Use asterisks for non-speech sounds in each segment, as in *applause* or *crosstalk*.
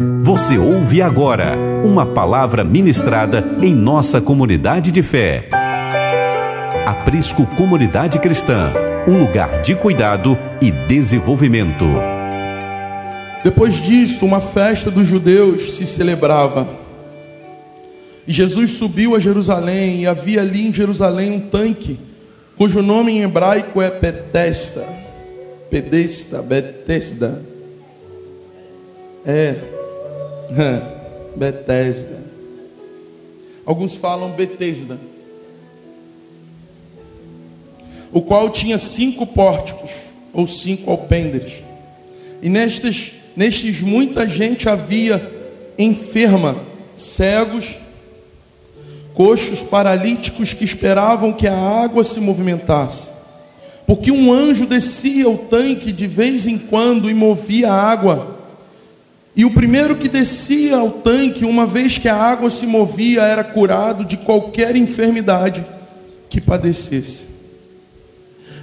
Você ouve agora uma palavra ministrada em nossa comunidade de fé. Aprisco Comunidade Cristã, um lugar de cuidado e desenvolvimento. Depois disto, uma festa dos judeus se celebrava. E Jesus subiu a Jerusalém, e havia ali em Jerusalém um tanque, cujo nome em hebraico é Betesda. Pedesta, Betesda. É. *laughs* Betesda. Alguns falam Betesda. O qual tinha cinco pórticos, ou cinco alpendres. E nestes, nestes muita gente havia enferma, cegos, coxos, paralíticos que esperavam que a água se movimentasse. Porque um anjo descia o tanque de vez em quando e movia a água e o primeiro que descia ao tanque, uma vez que a água se movia, era curado de qualquer enfermidade que padecesse.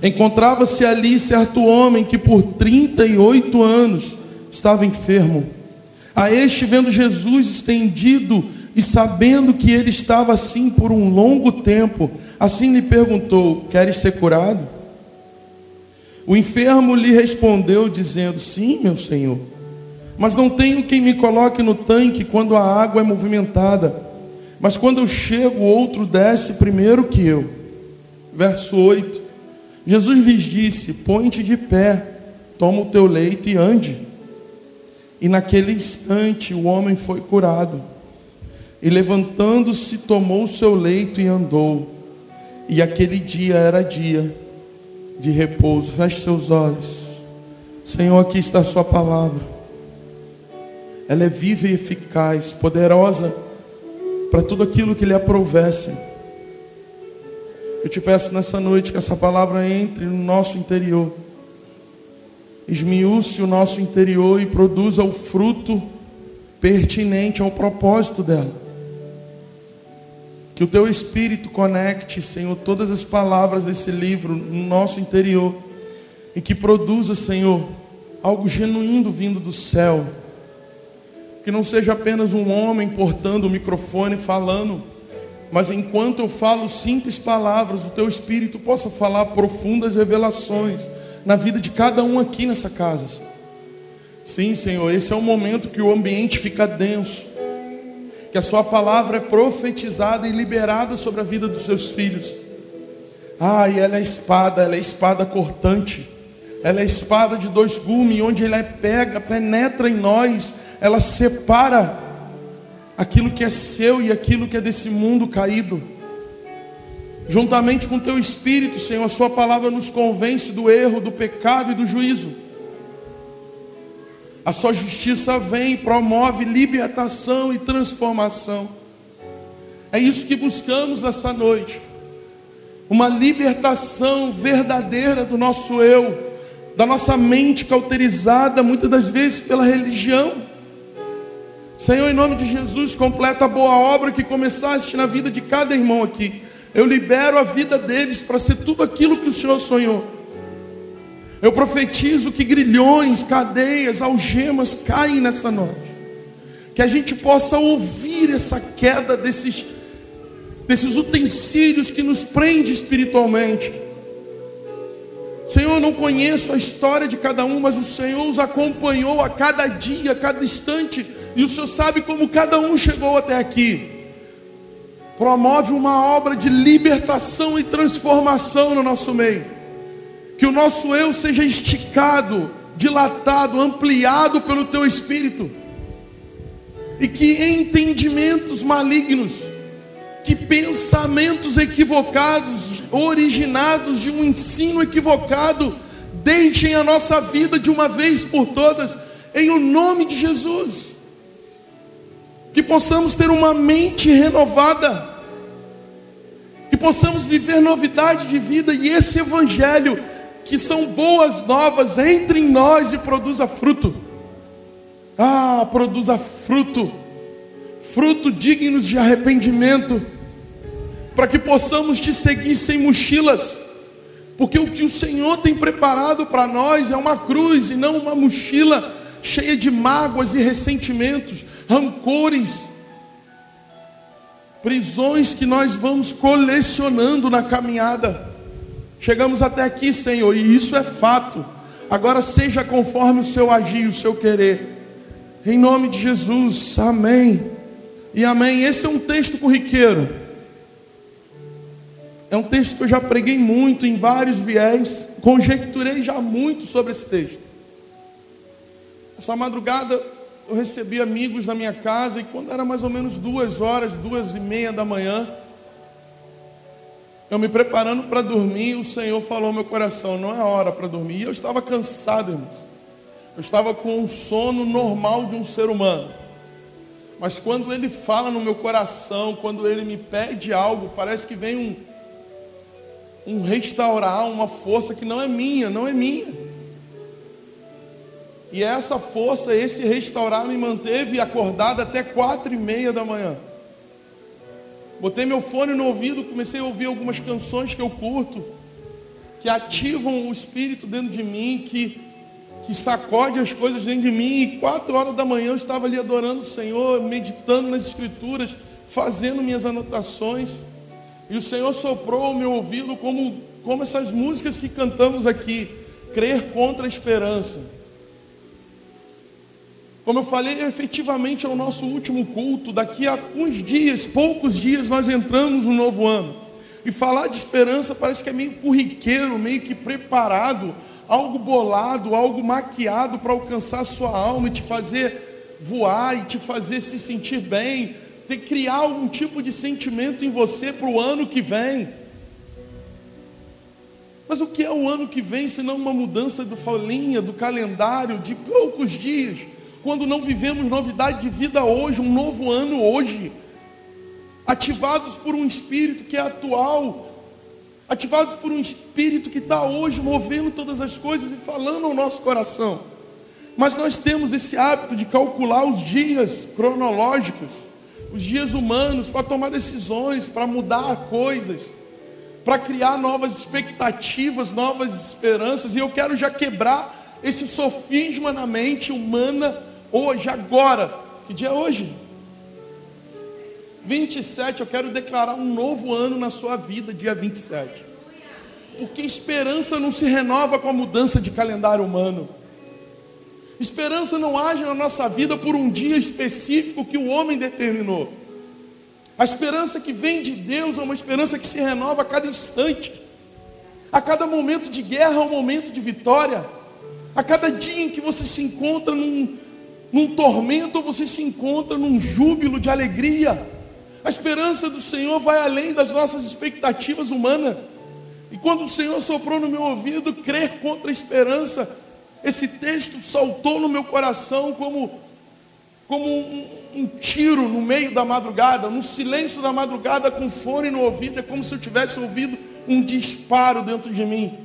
Encontrava-se ali certo homem que por 38 anos estava enfermo. A este, vendo Jesus estendido e sabendo que ele estava assim por um longo tempo, assim lhe perguntou: Queres ser curado? O enfermo lhe respondeu, dizendo: Sim, meu senhor mas não tenho quem me coloque no tanque quando a água é movimentada. Mas quando eu chego, outro desce primeiro que eu. Verso 8: Jesus lhes disse: Põe-te de pé, toma o teu leito e ande. E naquele instante o homem foi curado. E levantando-se, tomou o seu leito e andou. E aquele dia era dia de repouso. Feche seus olhos. Senhor, aqui está a Sua palavra ela é viva e eficaz, poderosa para tudo aquilo que lhe aprovesse. Eu te peço nessa noite que essa palavra entre no nosso interior, esmiúce o nosso interior e produza o fruto pertinente ao propósito dela. Que o teu espírito conecte, Senhor, todas as palavras desse livro no nosso interior e que produza, Senhor, algo genuíno vindo do céu que não seja apenas um homem portando o microfone falando, mas enquanto eu falo simples palavras, o teu espírito possa falar profundas revelações na vida de cada um aqui nessa casa. Sim, Senhor, esse é o momento que o ambiente fica denso, que a Sua palavra é profetizada e liberada sobre a vida dos seus filhos. Ah, e ela é espada, ela é espada cortante, ela é espada de dois gumes, onde ela pega, penetra em nós ela separa aquilo que é seu e aquilo que é desse mundo caído. Juntamente com teu espírito, Senhor, a sua palavra nos convence do erro, do pecado e do juízo. A sua justiça vem e promove libertação e transformação. É isso que buscamos nessa noite. Uma libertação verdadeira do nosso eu, da nossa mente cauterizada muitas das vezes pela religião Senhor, em nome de Jesus, completa a boa obra que começaste na vida de cada irmão aqui. Eu libero a vida deles para ser tudo aquilo que o Senhor sonhou. Eu profetizo que grilhões, cadeias, algemas caem nessa noite. Que a gente possa ouvir essa queda desses, desses utensílios que nos prende espiritualmente. Senhor, eu não conheço a história de cada um, mas o Senhor os acompanhou a cada dia, a cada instante e o Senhor sabe como cada um chegou até aqui. Promove uma obra de libertação e transformação no nosso meio. Que o nosso eu seja esticado, dilatado, ampliado pelo teu espírito. E que entendimentos malignos, que pensamentos equivocados, originados de um ensino equivocado, deixem a nossa vida de uma vez por todas, em o nome de Jesus que possamos ter uma mente renovada, que possamos viver novidade de vida e esse evangelho, que são boas novas, entre em nós e produza fruto. Ah, produza fruto, fruto dignos de arrependimento, para que possamos te seguir sem mochilas, porque o que o Senhor tem preparado para nós é uma cruz e não uma mochila cheia de mágoas e ressentimentos, rancores, prisões que nós vamos colecionando na caminhada. Chegamos até aqui, Senhor, e isso é fato. Agora seja conforme o seu agir, o seu querer. Em nome de Jesus, amém. E amém. Esse é um texto corriqueiro. É um texto que eu já preguei muito em vários viés, conjecturei já muito sobre esse texto. Essa madrugada eu recebi amigos na minha casa e quando era mais ou menos duas horas, duas e meia da manhã, eu me preparando para dormir, o Senhor falou no meu coração: não é hora para dormir. E eu estava cansado, irmãos. Eu estava com um sono normal de um ser humano. Mas quando Ele fala no meu coração, quando Ele me pede algo, parece que vem um, um restaurar, uma força que não é minha, não é minha. E essa força, esse restaurar me manteve acordado até quatro e meia da manhã. Botei meu fone no ouvido, comecei a ouvir algumas canções que eu curto, que ativam o espírito dentro de mim, que, que sacode as coisas dentro de mim. E quatro horas da manhã eu estava ali adorando o Senhor, meditando nas Escrituras, fazendo minhas anotações. E o Senhor soprou o meu ouvido como, como essas músicas que cantamos aqui, crer contra a esperança. Como eu falei, efetivamente é o nosso último culto. Daqui a uns dias, poucos dias, nós entramos no novo ano. E falar de esperança parece que é meio corriqueiro, meio que preparado, algo bolado, algo maquiado para alcançar a sua alma e te fazer voar e te fazer se sentir bem, ter criar algum tipo de sentimento em você para o ano que vem. Mas o que é o ano que vem, se não uma mudança do folhinha, do calendário, de poucos dias? Quando não vivemos novidade de vida hoje, um novo ano hoje, ativados por um espírito que é atual, ativados por um espírito que está hoje movendo todas as coisas e falando ao nosso coração. Mas nós temos esse hábito de calcular os dias cronológicos, os dias humanos, para tomar decisões, para mudar coisas, para criar novas expectativas, novas esperanças, e eu quero já quebrar esse sofisma na mente humana hoje, agora. Que dia é hoje? 27, eu quero declarar um novo ano na sua vida, dia 27. Porque esperança não se renova com a mudança de calendário humano. Esperança não age na nossa vida por um dia específico que o homem determinou. A esperança que vem de Deus é uma esperança que se renova a cada instante. A cada momento de guerra é um momento de vitória. A cada dia em que você se encontra num, num tormento, você se encontra num júbilo de alegria. A esperança do Senhor vai além das nossas expectativas humanas. E quando o Senhor soprou no meu ouvido, crer contra a esperança, esse texto saltou no meu coração como, como um, um tiro no meio da madrugada, no silêncio da madrugada, com fone no ouvido, é como se eu tivesse ouvido um disparo dentro de mim.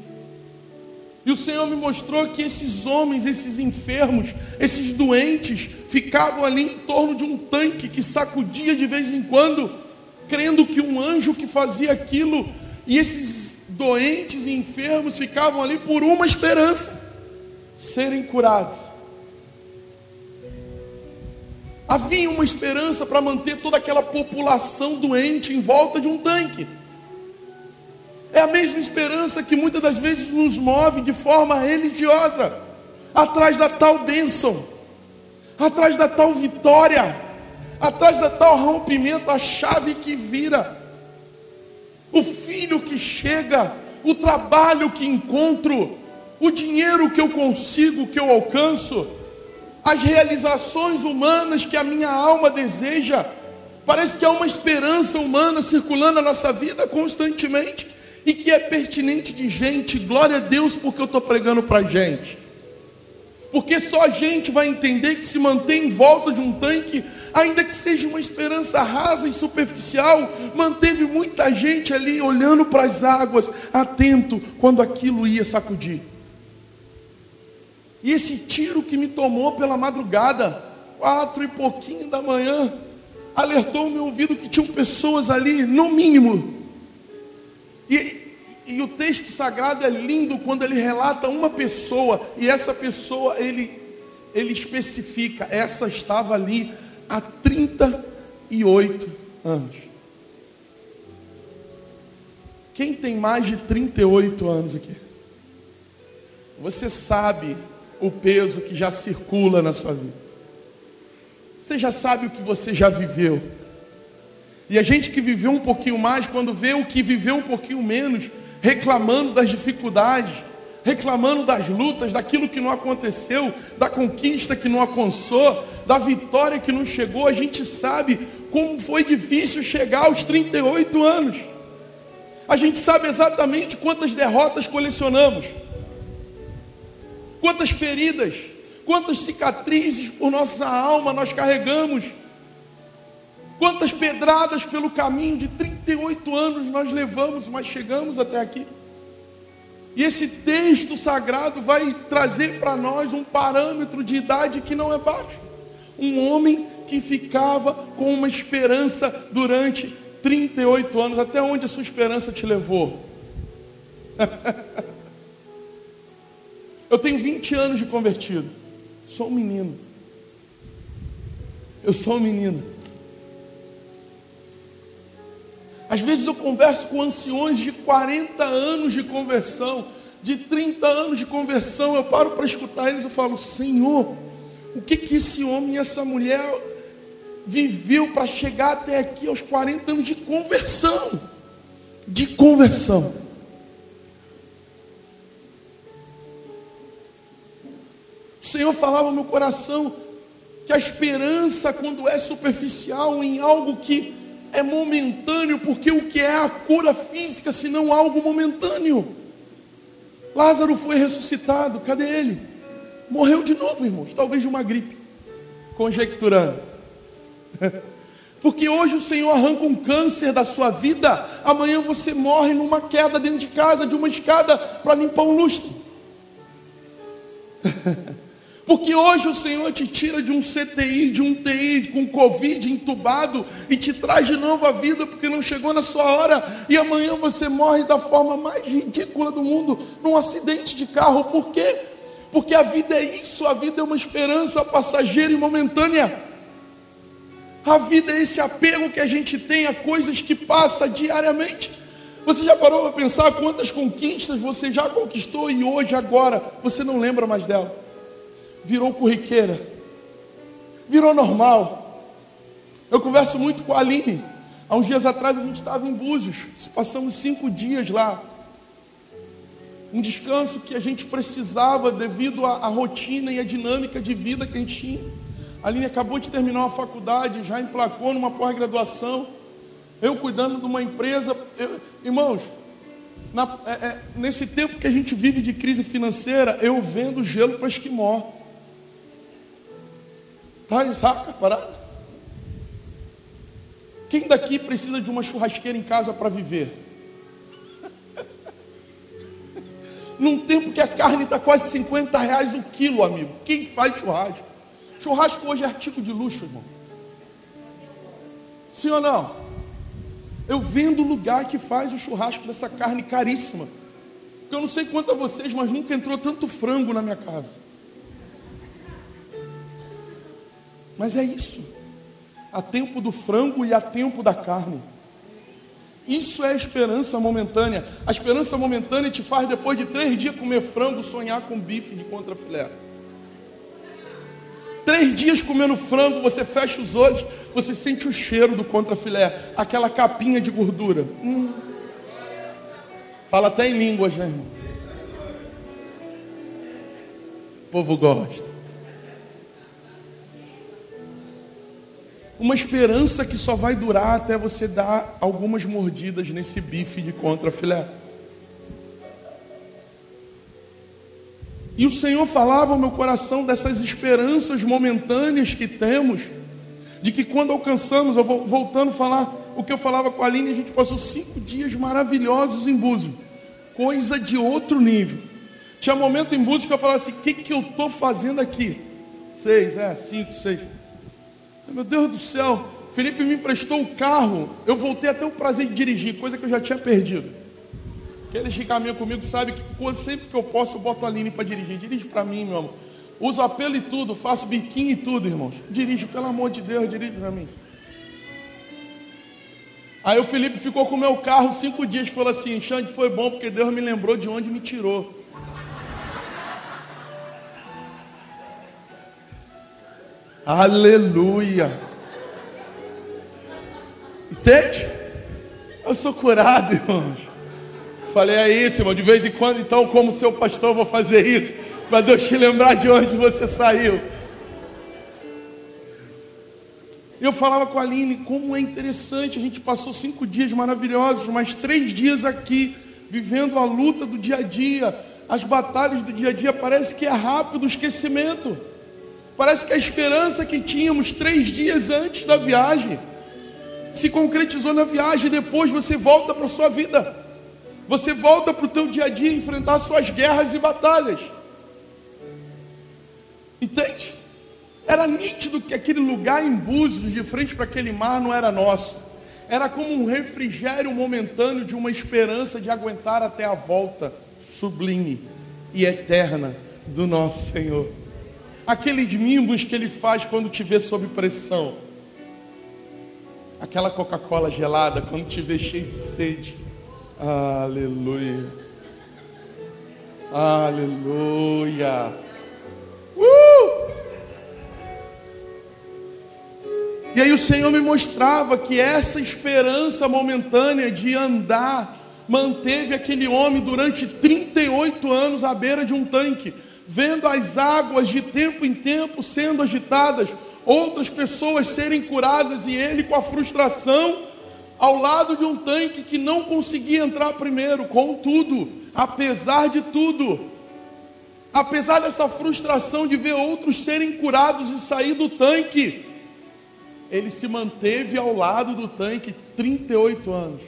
E o Senhor me mostrou que esses homens, esses enfermos, esses doentes, ficavam ali em torno de um tanque que sacudia de vez em quando, crendo que um anjo que fazia aquilo, e esses doentes e enfermos ficavam ali por uma esperança: serem curados. Havia uma esperança para manter toda aquela população doente em volta de um tanque. É a mesma esperança que muitas das vezes nos move de forma religiosa, atrás da tal bênção, atrás da tal vitória, atrás da tal rompimento, a chave que vira, o filho que chega, o trabalho que encontro, o dinheiro que eu consigo, que eu alcanço, as realizações humanas que a minha alma deseja. Parece que há uma esperança humana circulando na nossa vida constantemente e que é pertinente de gente, glória a Deus, porque eu estou pregando para gente. Porque só a gente vai entender que se mantém em volta de um tanque, ainda que seja uma esperança rasa e superficial, manteve muita gente ali olhando para as águas, atento quando aquilo ia sacudir. E esse tiro que me tomou pela madrugada, quatro e pouquinho da manhã, alertou o meu ouvido que tinham pessoas ali, no mínimo, e, e o texto sagrado é lindo quando ele relata uma pessoa, e essa pessoa ele, ele especifica, essa estava ali há 38 anos. Quem tem mais de 38 anos aqui? Você sabe o peso que já circula na sua vida. Você já sabe o que você já viveu. E a gente que viveu um pouquinho mais, quando vê o que viveu um pouquinho menos, reclamando das dificuldades, reclamando das lutas, daquilo que não aconteceu, da conquista que não alcançou, da vitória que não chegou, a gente sabe como foi difícil chegar aos 38 anos. A gente sabe exatamente quantas derrotas colecionamos, quantas feridas, quantas cicatrizes por nossa alma nós carregamos, quantas pedradas pelo caminho de 38 anos nós levamos, mas chegamos até aqui. E esse texto sagrado vai trazer para nós um parâmetro de idade que não é baixo. Um homem que ficava com uma esperança durante 38 anos. Até onde a sua esperança te levou? *laughs* Eu tenho 20 anos de convertido. Sou um menino. Eu sou um menino. Às vezes eu converso com anciões de 40 anos de conversão, de 30 anos de conversão. Eu paro para escutar eles e falo: Senhor, o que que esse homem e essa mulher viveu para chegar até aqui aos 40 anos de conversão? De conversão. O Senhor falava no meu coração que a esperança, quando é superficial em algo que é momentâneo, porque o que é a cura física, se não algo momentâneo? Lázaro foi ressuscitado, cadê ele? Morreu de novo, irmãos, talvez de uma gripe, conjecturando. *laughs* Porque hoje o Senhor arranca um câncer da sua vida, amanhã você morre numa queda dentro de casa, de uma escada, para limpar um lustre. *laughs* Porque hoje o Senhor te tira de um CTI, de um TI, com Covid entubado e te traz de novo a vida porque não chegou na sua hora e amanhã você morre da forma mais ridícula do mundo num acidente de carro. Por quê? Porque a vida é isso, a vida é uma esperança passageira e momentânea. A vida é esse apego que a gente tem a coisas que passa diariamente. Você já parou para pensar quantas conquistas você já conquistou e hoje, agora, você não lembra mais dela? Virou corriqueira, virou normal. Eu converso muito com a Aline. Há uns dias atrás a gente estava em Búzios, passamos cinco dias lá. Um descanso que a gente precisava devido à, à rotina e à dinâmica de vida que a gente tinha. A Aline acabou de terminar uma faculdade, já emplacou numa pós-graduação. Eu cuidando de uma empresa. Eu, irmãos, na, é, é, nesse tempo que a gente vive de crise financeira, eu vendo gelo para esquimó. Em saca, parada? Quem daqui precisa de uma churrasqueira em casa para viver? *laughs* Num tempo que a carne está quase 50 reais o quilo, amigo. Quem faz churrasco? Churrasco hoje é artigo de luxo, irmão. Sim ou não? Eu vendo o lugar que faz o churrasco dessa carne caríssima. Eu não sei quanto a vocês, mas nunca entrou tanto frango na minha casa. Mas é isso. Há tempo do frango e há tempo da carne. Isso é a esperança momentânea. A esperança momentânea te faz, depois de três dias, comer frango, sonhar com bife de contrafilé. Três dias comendo frango, você fecha os olhos, você sente o cheiro do contrafilé, aquela capinha de gordura. Hum. Fala até em línguas, né, irmão? O povo gosta. Uma esperança que só vai durar até você dar algumas mordidas nesse bife de contrafilé. E o Senhor falava ao meu coração dessas esperanças momentâneas que temos, de que quando alcançamos, eu vou voltando a falar o que eu falava com a Aline, a gente passou cinco dias maravilhosos em Búzios, coisa de outro nível. Tinha momento em Búzios que eu falava assim: o que, que eu estou fazendo aqui? Seis, é, cinco, seis. Meu Deus do céu, Felipe me emprestou o carro, eu voltei até o prazer de dirigir, coisa que eu já tinha perdido. Aqueles que caminham comigo sabem que sempre que eu posso eu boto a Aline para dirigir. Dirige para mim, meu amor. Uso apelo e tudo, faço biquinho e tudo, irmãos. Dirige, pelo amor de Deus, dirige para mim. Aí o Felipe ficou com o meu carro cinco dias e falou assim: Xande, foi bom porque Deus me lembrou de onde me tirou. Aleluia. Entende? Eu sou curado, irmãos. Falei, é isso, irmão. De vez em quando, então, como seu pastor, eu vou fazer isso. Para Deus te lembrar de onde você saiu. Eu falava com a Aline como é interessante. A gente passou cinco dias maravilhosos, mas três dias aqui, vivendo a luta do dia a dia, as batalhas do dia a dia. Parece que é rápido o esquecimento. Parece que a esperança que tínhamos três dias antes da viagem se concretizou na viagem. Depois você volta para a sua vida. Você volta para o teu dia a dia enfrentar suas guerras e batalhas. Entende? Era nítido que aquele lugar em Búzios, de frente para aquele mar, não era nosso. Era como um refrigério momentâneo de uma esperança de aguentar até a volta sublime e eterna do nosso Senhor. Aqueles mimos que ele faz quando te vê sob pressão. Aquela Coca-Cola gelada quando te vê cheio de sede. Aleluia. Aleluia. Uh! E aí o Senhor me mostrava que essa esperança momentânea de andar manteve aquele homem durante 38 anos à beira de um tanque, vendo as águas de tempo em tempo sendo agitadas, outras pessoas serem curadas e ele com a frustração ao lado de um tanque que não conseguia entrar primeiro, contudo, apesar de tudo, apesar dessa frustração de ver outros serem curados e sair do tanque, ele se manteve ao lado do tanque 38 anos.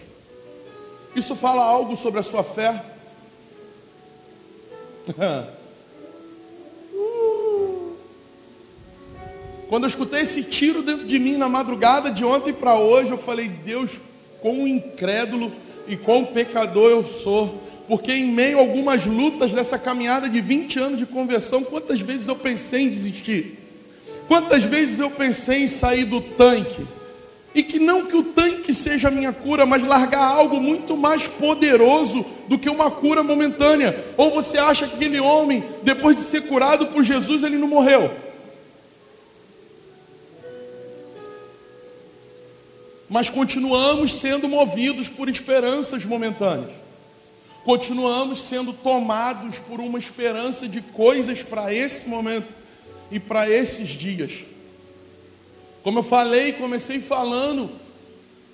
Isso fala algo sobre a sua fé? *laughs* Quando eu escutei esse tiro dentro de mim na madrugada de ontem para hoje, eu falei: Deus, quão incrédulo e quão pecador eu sou. Porque em meio a algumas lutas dessa caminhada de 20 anos de conversão, quantas vezes eu pensei em desistir? Quantas vezes eu pensei em sair do tanque? E que não que o tanque seja a minha cura, mas largar algo muito mais poderoso do que uma cura momentânea. Ou você acha que aquele homem, depois de ser curado por Jesus, ele não morreu? Mas continuamos sendo movidos por esperanças momentâneas. Continuamos sendo tomados por uma esperança de coisas para esse momento e para esses dias. Como eu falei, comecei falando,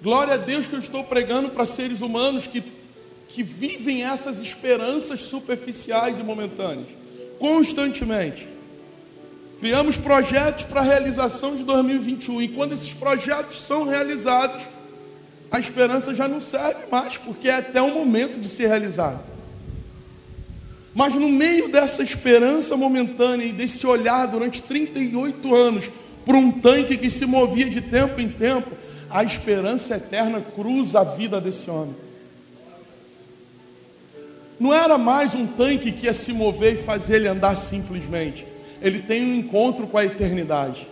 glória a Deus que eu estou pregando para seres humanos que, que vivem essas esperanças superficiais e momentâneas, constantemente. Criamos projetos para a realização de 2021 e quando esses projetos são realizados, a esperança já não serve mais, porque é até o momento de ser realizado. Mas no meio dessa esperança momentânea e desse olhar durante 38 anos para um tanque que se movia de tempo em tempo, a esperança eterna cruza a vida desse homem. Não era mais um tanque que ia se mover e fazer ele andar simplesmente. Ele tem um encontro com a eternidade.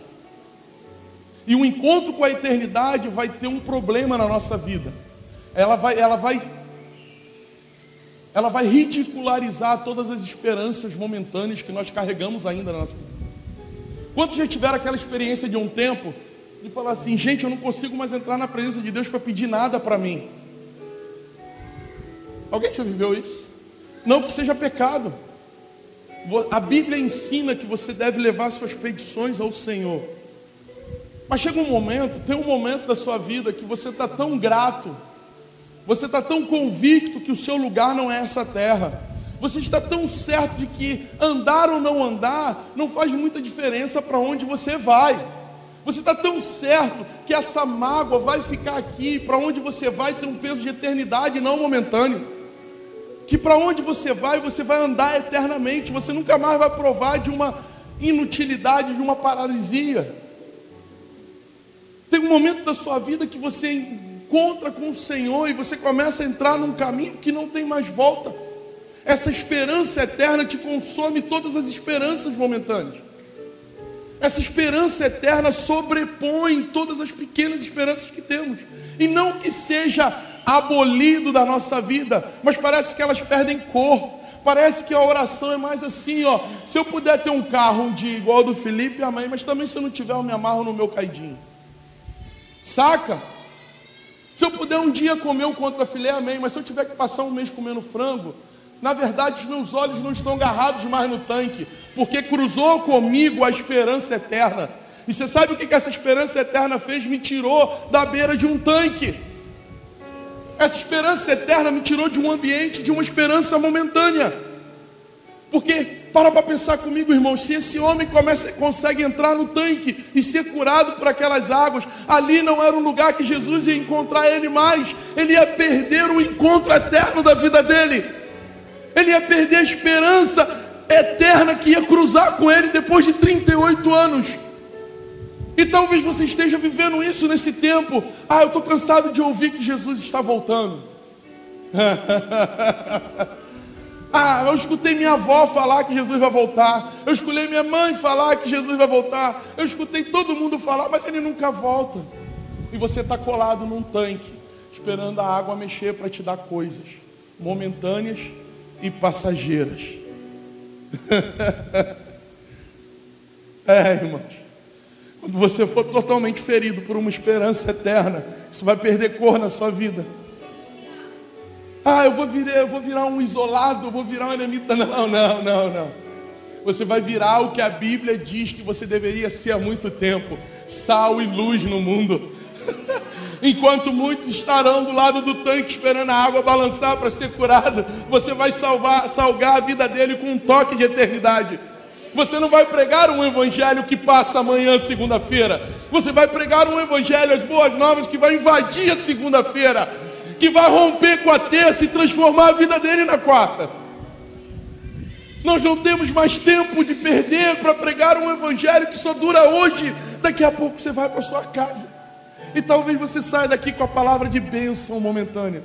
E o um encontro com a eternidade vai ter um problema na nossa vida. Ela vai, ela vai ela vai ridicularizar todas as esperanças momentâneas que nós carregamos ainda na nossa vida. Quantos já tiveram aquela experiência de um tempo de falar assim, gente, eu não consigo mais entrar na presença de Deus para pedir nada para mim? Alguém já viveu isso? Não que seja pecado. A Bíblia ensina que você deve levar suas petições ao Senhor. Mas chega um momento, tem um momento da sua vida que você está tão grato você está tão convicto que o seu lugar não é essa terra. Você está tão certo de que andar ou não andar não faz muita diferença para onde você vai. Você está tão certo que essa mágoa vai ficar aqui, para onde você vai tem um peso de eternidade, não momentâneo. Que para onde você vai, você vai andar eternamente. Você nunca mais vai provar de uma inutilidade, de uma paralisia. Tem um momento da sua vida que você encontra com o Senhor e você começa a entrar num caminho que não tem mais volta. Essa esperança eterna te consome todas as esperanças momentâneas. Essa esperança eterna sobrepõe todas as pequenas esperanças que temos. E não que seja abolido da nossa vida, mas parece que elas perdem cor. Parece que a oração é mais assim, ó. Se eu puder ter um carro um dia igual ao do Felipe, amém. Mas também se eu não tiver, eu me amarro no meu caidinho. Saca? Se eu puder um dia comer um filé, amém. Mas se eu tiver que passar um mês comendo frango, na verdade os meus olhos não estão agarrados mais no tanque, porque cruzou comigo a esperança eterna. E você sabe o que essa esperança eterna fez? Me tirou da beira de um tanque. Essa esperança eterna me tirou de um ambiente, de uma esperança momentânea. Porque, para para pensar comigo, irmão, se esse homem começa, consegue entrar no tanque e ser curado por aquelas águas, ali não era um lugar que Jesus ia encontrar ele mais, ele ia perder o encontro eterno da vida dele, ele ia perder a esperança eterna que ia cruzar com ele depois de 38 anos. E talvez você esteja vivendo isso nesse tempo. Ah, eu estou cansado de ouvir que Jesus está voltando. *laughs* ah, eu escutei minha avó falar que Jesus vai voltar. Eu escutei minha mãe falar que Jesus vai voltar. Eu escutei todo mundo falar, mas ele nunca volta. E você está colado num tanque, esperando a água mexer para te dar coisas momentâneas e passageiras. *laughs* é, irmãos. Quando você for totalmente ferido por uma esperança eterna, isso vai perder cor na sua vida. Ah, eu vou virar, eu vou virar um isolado, eu vou virar um eremita. Não, não, não, não. Você vai virar o que a Bíblia diz que você deveria ser há muito tempo: sal e luz no mundo. *laughs* Enquanto muitos estarão do lado do tanque esperando a água balançar para ser curado, você vai salvar, salgar a vida dele com um toque de eternidade. Você não vai pregar um evangelho que passa amanhã, segunda-feira. Você vai pregar um evangelho, as boas novas, que vai invadir a segunda-feira, que vai romper com a terça e transformar a vida dele na quarta. Nós não temos mais tempo de perder para pregar um evangelho que só dura hoje. Daqui a pouco você vai para sua casa. E talvez você saia daqui com a palavra de bênção momentânea.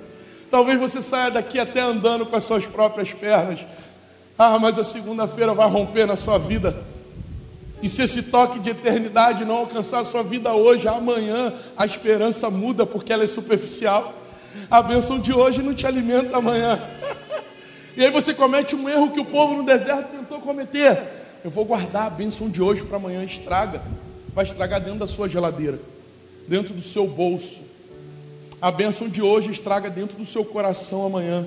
Talvez você saia daqui até andando com as suas próprias pernas. Ah, mas a segunda-feira vai romper na sua vida. E se esse toque de eternidade não alcançar a sua vida hoje, amanhã a esperança muda porque ela é superficial. A bênção de hoje não te alimenta amanhã. *laughs* E aí você comete um erro que o povo no deserto tentou cometer. Eu vou guardar a bênção de hoje para amanhã, estraga. Vai estragar dentro da sua geladeira, dentro do seu bolso. A bênção de hoje estraga dentro do seu coração amanhã.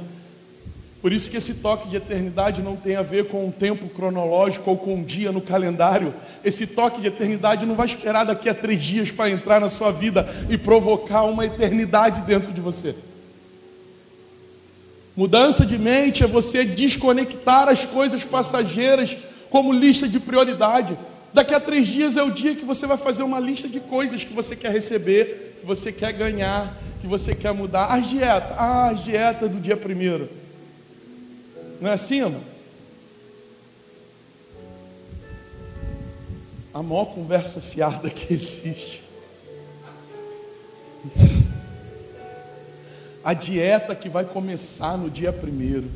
Por isso que esse toque de eternidade não tem a ver com um tempo cronológico ou com um dia no calendário. Esse toque de eternidade não vai esperar daqui a três dias para entrar na sua vida e provocar uma eternidade dentro de você. Mudança de mente é você desconectar as coisas passageiras como lista de prioridade. Daqui a três dias é o dia que você vai fazer uma lista de coisas que você quer receber, que você quer ganhar, que você quer mudar. As dietas, ah, as dietas do dia primeiro. Não é assim, irmão? A maior conversa fiada que existe. A dieta que vai começar no dia primeiro.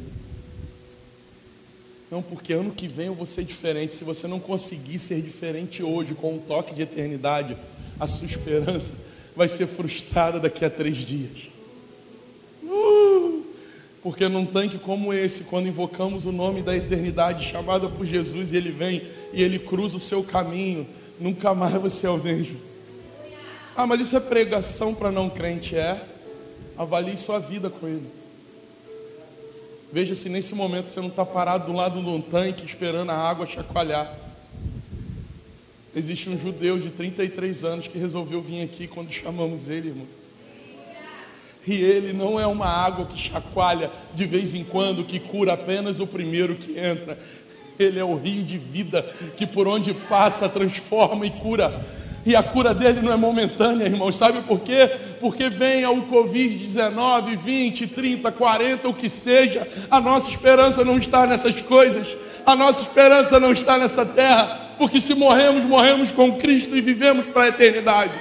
Não, porque ano que vem eu vou ser diferente. Se você não conseguir ser diferente hoje, com um toque de eternidade, a sua esperança vai ser frustrada daqui a três dias. Porque num tanque como esse, quando invocamos o nome da eternidade chamada por Jesus, e ele vem e ele cruza o seu caminho, nunca mais você é o mesmo. Ah, mas isso é pregação para não crente, é? Avalie sua vida com ele. Veja se nesse momento você não está parado do lado de um tanque esperando a água chacoalhar. Existe um judeu de 33 anos que resolveu vir aqui quando chamamos ele, irmão. E ele não é uma água que chacoalha de vez em quando, que cura apenas o primeiro que entra. Ele é o rio de vida que por onde passa transforma e cura. E a cura dele não é momentânea, irmãos. Sabe por quê? Porque venha o Covid-19, 20, 30, 40, o que seja, a nossa esperança não está nessas coisas. A nossa esperança não está nessa terra. Porque se morremos, morremos com Cristo e vivemos para a eternidade.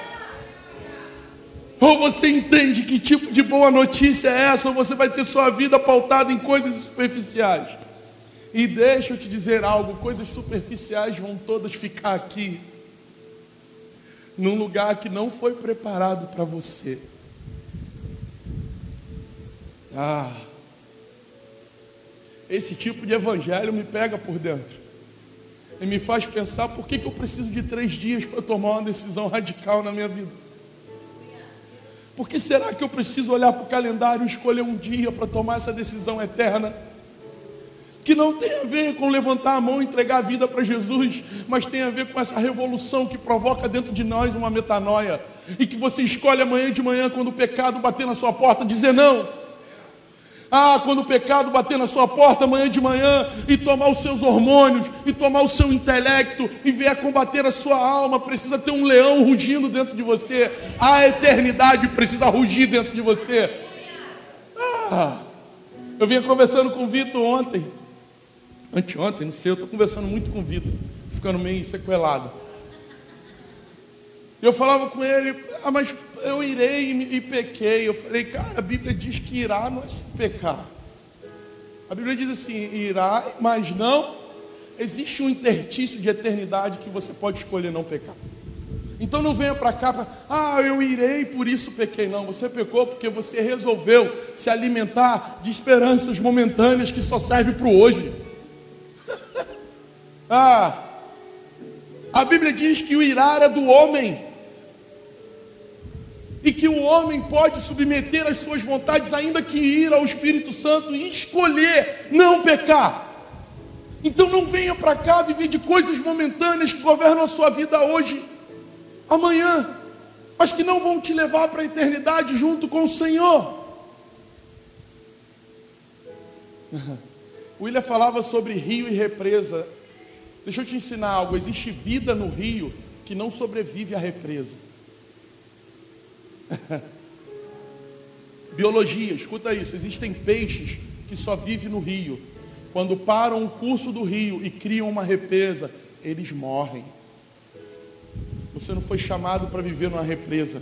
Ou você entende que tipo de boa notícia é essa, ou você vai ter sua vida pautada em coisas superficiais. E deixa eu te dizer algo: coisas superficiais vão todas ficar aqui, num lugar que não foi preparado para você. Ah, esse tipo de evangelho me pega por dentro e me faz pensar por que, que eu preciso de três dias para tomar uma decisão radical na minha vida. Por que será que eu preciso olhar para o calendário e escolher um dia para tomar essa decisão eterna? Que não tem a ver com levantar a mão e entregar a vida para Jesus, mas tem a ver com essa revolução que provoca dentro de nós uma metanoia. E que você escolhe amanhã de manhã, quando o pecado bater na sua porta, dizer não ah, quando o pecado bater na sua porta amanhã de manhã e tomar os seus hormônios, e tomar o seu intelecto, e vier combater a sua alma, precisa ter um leão rugindo dentro de você. A eternidade precisa rugir dentro de você. Ah, eu vinha conversando com o Vitor ontem, anteontem, não sei, eu estou conversando muito com o Vitor, ficando meio sequelado. Eu falava com ele, ah, mas eu irei e, pequei. Eu falei, cara, a Bíblia diz que irá não é sem pecar. A Bíblia diz assim: irá, mas não. Existe um intertício de eternidade que você pode escolher não pecar. Então não venha para cá, pra, ah, eu irei, por isso pequei. Não, você pecou porque você resolveu se alimentar de esperanças momentâneas que só servem para o hoje. *laughs* ah, a Bíblia diz que o irá é do homem e que o homem pode submeter as suas vontades, ainda que ir ao Espírito Santo e escolher não pecar. Então não venha para cá viver de coisas momentâneas que governam a sua vida hoje, amanhã, mas que não vão te levar para a eternidade junto com o Senhor. O *laughs* William falava sobre rio e represa. Deixa eu te ensinar algo: existe vida no rio que não sobrevive à represa. *laughs* Biologia, escuta isso: existem peixes que só vivem no rio. Quando param o curso do rio e criam uma represa, eles morrem. Você não foi chamado para viver numa represa.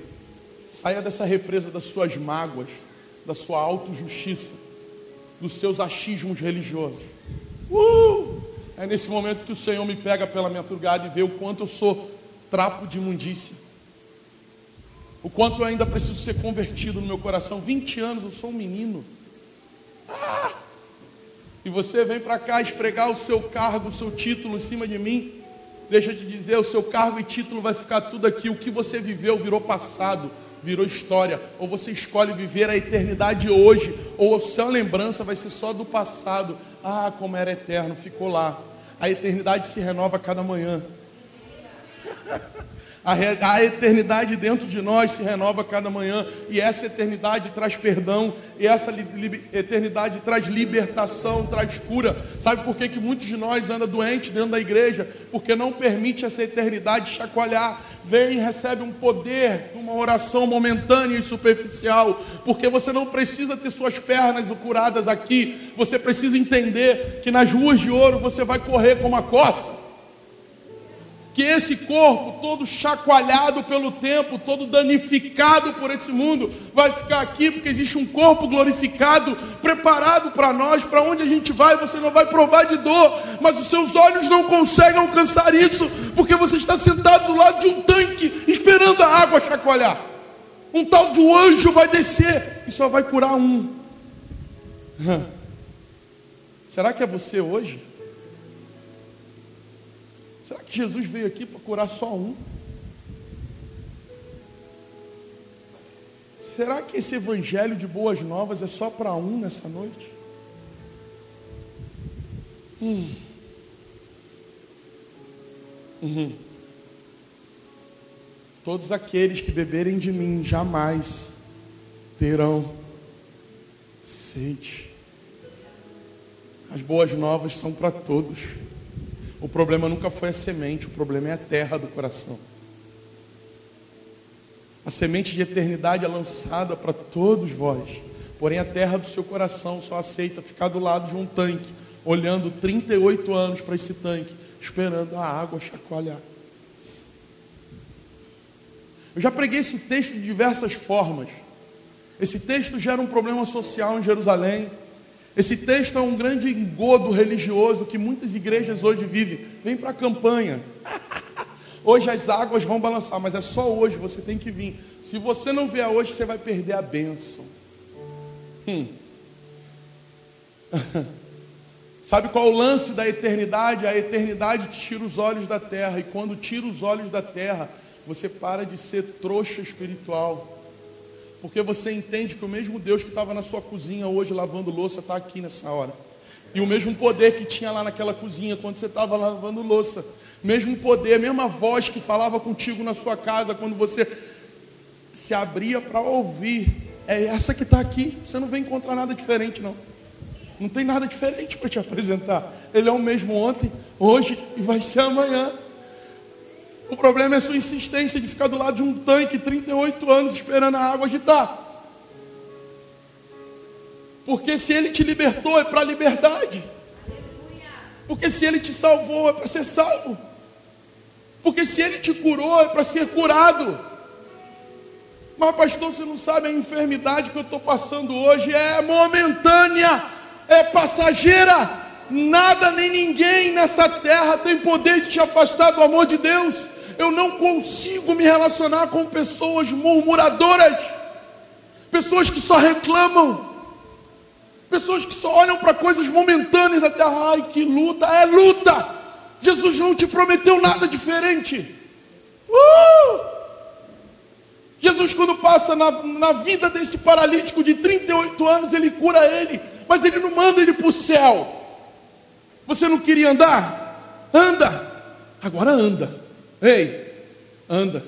Saia dessa represa das suas mágoas, da sua autojustiça, dos seus achismos religiosos. Uh! É nesse momento que o Senhor me pega pela madrugada e vê o quanto eu sou trapo de imundícia o quanto eu ainda preciso ser convertido no meu coração. 20 anos, eu sou um menino. Ah! E você vem para cá esfregar o seu cargo, o seu título em cima de mim. Deixa eu te dizer, o seu cargo e título vai ficar tudo aqui. O que você viveu virou passado, virou história. Ou você escolhe viver a eternidade hoje, ou a sua lembrança vai ser só do passado. Ah, como era eterno, ficou lá. A eternidade se renova a cada manhã. *laughs* A, a eternidade dentro de nós se renova cada manhã, e essa eternidade traz perdão, e essa li, li, eternidade traz libertação, traz cura. Sabe por que, que muitos de nós andam doentes dentro da igreja? Porque não permite essa eternidade chacoalhar. Vem e recebe um poder, uma oração momentânea e superficial, porque você não precisa ter suas pernas curadas aqui, você precisa entender que nas ruas de ouro você vai correr como a coça que esse corpo, todo chacoalhado pelo tempo, todo danificado por esse mundo, vai ficar aqui, porque existe um corpo glorificado, preparado para nós, para onde a gente vai, você não vai provar de dor, mas os seus olhos não conseguem alcançar isso, porque você está sentado do lado de um tanque, esperando a água chacoalhar. Um tal de um anjo vai descer e só vai curar um. Será que é você hoje? Será que Jesus veio aqui para curar só um? Será que esse evangelho de boas novas é só para um nessa noite? Hum. Uhum. Todos aqueles que beberem de mim jamais terão sede. As boas novas são para todos. O problema nunca foi a semente, o problema é a terra do coração. A semente de eternidade é lançada para todos vós, porém a terra do seu coração só aceita ficar do lado de um tanque, olhando 38 anos para esse tanque, esperando a água chacoalhar. Eu já preguei esse texto de diversas formas. Esse texto gera um problema social em Jerusalém. Esse texto é um grande engodo religioso que muitas igrejas hoje vivem. Vem para a campanha. *laughs* Hoje as águas vão balançar, mas é só hoje, você tem que vir. Se você não vier hoje, você vai perder a bênção. Hum. *laughs* Sabe qual é o lance da eternidade? A eternidade tira os olhos da terra, e quando tira os olhos da terra, você para de ser trouxa espiritual. Porque você entende que o mesmo Deus que estava na sua cozinha hoje lavando louça está aqui nessa hora. E o mesmo poder que tinha lá naquela cozinha quando você estava lavando louça mesmo poder, mesma voz que falava contigo na sua casa, quando você se abria para ouvir, é essa que está aqui. Você não vai encontrar nada diferente, não. Não tem nada diferente para te *laughs* apresentar. Ele é o mesmo ontem, hoje e vai ser amanhã. O problema é sua insistência de ficar do lado de um tanque 38 anos esperando a água agitar. Porque se ele te libertou é para a liberdade. Porque se ele te salvou é para ser salvo. Porque se ele te curou, é para ser curado. Mas, pastor, você não sabe a enfermidade que eu estou passando hoje é momentânea, é passageira. Nada nem ninguém nessa terra tem poder de te afastar do amor de Deus. Eu não consigo me relacionar com pessoas murmuradoras, pessoas que só reclamam, pessoas que só olham para coisas momentâneas da terra. Ai, que luta! É luta! Jesus não te prometeu nada diferente. Uh! Jesus, quando passa na, na vida desse paralítico de 38 anos, ele cura ele, mas ele não manda ele para o céu. Você não queria andar? Anda, agora anda. Ei, anda.